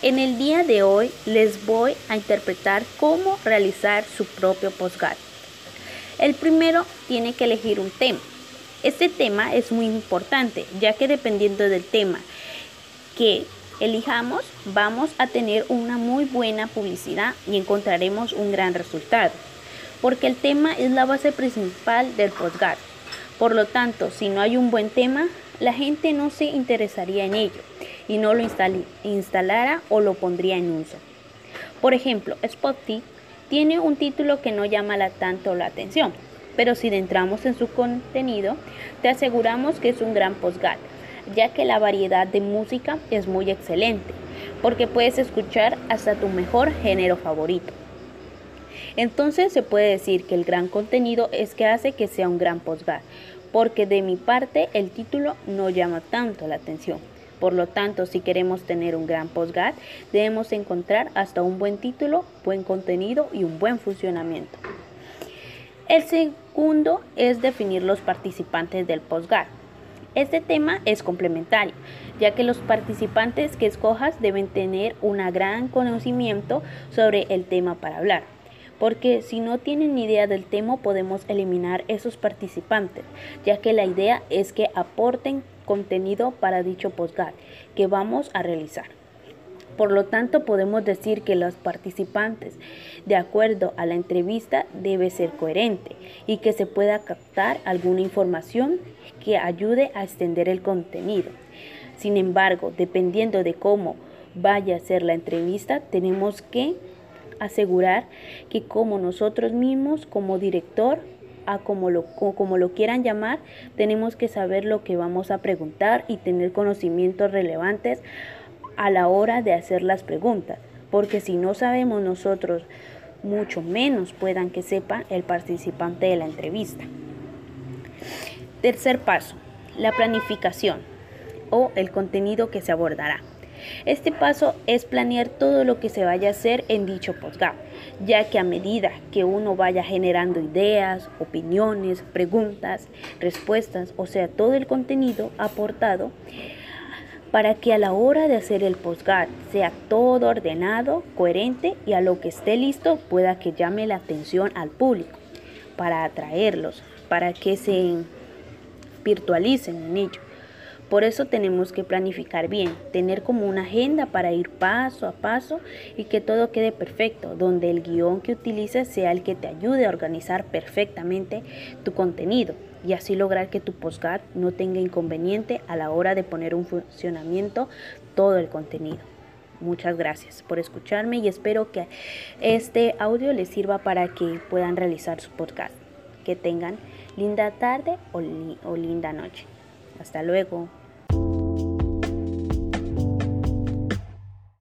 En el día de hoy les voy a interpretar cómo realizar su propio postcard. El primero tiene que elegir un tema. Este tema es muy importante ya que dependiendo del tema que elijamos vamos a tener una muy buena publicidad y encontraremos un gran resultado. Porque el tema es la base principal del postcard. Por lo tanto, si no hay un buen tema, la gente no se interesaría en ello y no lo instalara o lo pondría en uso. Por ejemplo, Spotify tiene un título que no llama tanto la atención, pero si entramos en su contenido, te aseguramos que es un gran postcard, ya que la variedad de música es muy excelente, porque puedes escuchar hasta tu mejor género favorito. Entonces se puede decir que el gran contenido es que hace que sea un gran postcard, porque de mi parte el título no llama tanto la atención. Por lo tanto, si queremos tener un gran postcard, debemos encontrar hasta un buen título, buen contenido y un buen funcionamiento. El segundo es definir los participantes del postcard. Este tema es complementario, ya que los participantes que escojas deben tener un gran conocimiento sobre el tema para hablar porque si no tienen idea del tema podemos eliminar esos participantes, ya que la idea es que aporten contenido para dicho postcard que vamos a realizar. Por lo tanto, podemos decir que los participantes, de acuerdo a la entrevista, debe ser coherente y que se pueda captar alguna información que ayude a extender el contenido. Sin embargo, dependiendo de cómo vaya a ser la entrevista, tenemos que asegurar que como nosotros mismos, como director, a como lo, como lo quieran llamar, tenemos que saber lo que vamos a preguntar y tener conocimientos relevantes a la hora de hacer las preguntas, porque si no sabemos nosotros, mucho menos puedan que sepa el participante de la entrevista. Tercer paso, la planificación o el contenido que se abordará. Este paso es planear todo lo que se vaya a hacer en dicho postgap, ya que a medida que uno vaya generando ideas, opiniones, preguntas, respuestas, o sea, todo el contenido aportado, para que a la hora de hacer el postgap sea todo ordenado, coherente y a lo que esté listo pueda que llame la atención al público, para atraerlos, para que se virtualicen en ello. Por eso tenemos que planificar bien, tener como una agenda para ir paso a paso y que todo quede perfecto, donde el guion que utilices sea el que te ayude a organizar perfectamente tu contenido y así lograr que tu postcard no tenga inconveniente a la hora de poner un funcionamiento todo el contenido. Muchas gracias por escucharme y espero que este audio les sirva para que puedan realizar su podcast. Que tengan linda tarde o, o linda noche. Hasta luego.